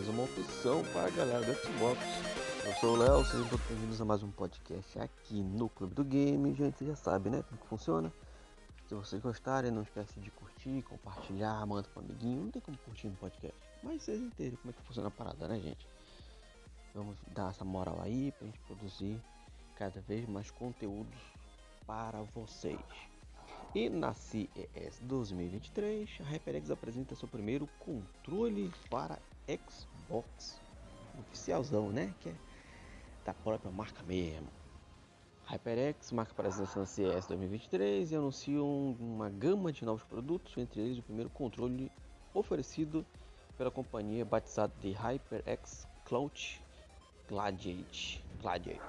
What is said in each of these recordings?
mais uma opção para a galera do Xbox. Eu sou o Léo, sejam todos bem-vindos a mais um podcast aqui no Clube do Game. Gente, você já sabe, né, como que funciona. Se vocês gostarem, não esquece de curtir, compartilhar, manda para um amiguinho. Não tem como curtir no podcast, mas vocês entendem como é que funciona a parada, né, gente? Vamos dar essa moral aí para gente produzir cada vez mais conteúdos para vocês. E na CES 2023, a HyperX apresenta seu primeiro controle para Xbox oficialzão, né? Que é da própria marca mesmo. HyperX marca presença na CES 2023 e anuncia uma gama de novos produtos, entre eles o primeiro controle oferecido pela companhia batizado de HyperX Cloud Gladiate. Gladiate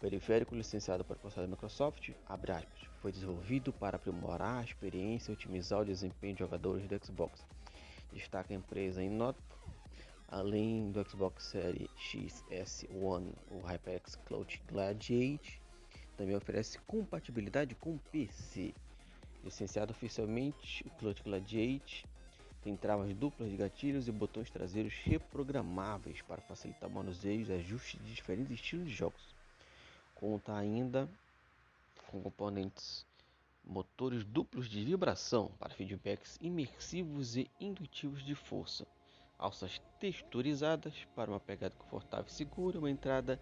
periférico licenciado para o da Microsoft, aspas, foi desenvolvido para aprimorar a experiência e otimizar o desempenho de jogadores do Xbox. Destaca a empresa em nota, além do Xbox Series X S1, o HyperX Cloud Gladiate também oferece compatibilidade com PC. Licenciado oficialmente, o Cloud Gladiate tem travas duplas de gatilhos e botões traseiros reprogramáveis para facilitar o manuseio e ajustes de diferentes estilos de jogos. Conta ainda com componentes motores duplos de vibração para feedbacks imersivos e intuitivos de força, alças texturizadas para uma pegada confortável e segura, uma entrada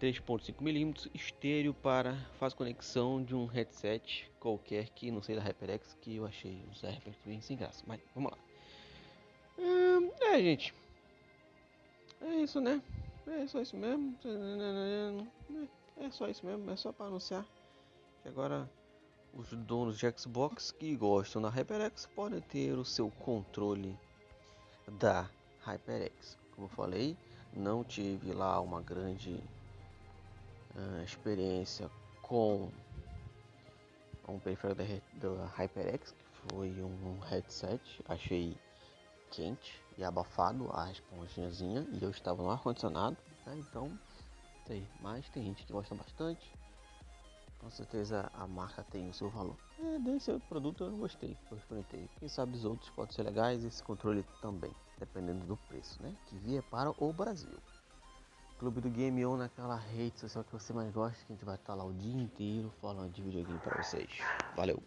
3.5 mm estéreo para faz conexão de um headset qualquer que não sei da HyperX que eu achei os HyperX sem graça, mas vamos lá. Hum, é, gente. É isso, né? É só isso mesmo. É só isso mesmo, é só para anunciar que agora os donos de Xbox que gostam da HyperX podem ter o seu controle da HyperX. Como eu falei, não tive lá uma grande uh, experiência com um periférico da, da HyperX, que foi um headset, achei quente e abafado a esponjinhazinha e eu estava no ar condicionado, né? então sei, mas tem gente que gosta bastante. Com certeza a marca tem o seu valor. É, desse produto eu gostei, eu experimentei. Quem sabe os outros podem ser legais esse controle também, dependendo do preço, né? Que vier para o Brasil. Clube do Game On naquela rede social que você mais gosta, que a gente vai estar lá o dia inteiro falando de videogame para vocês. Valeu!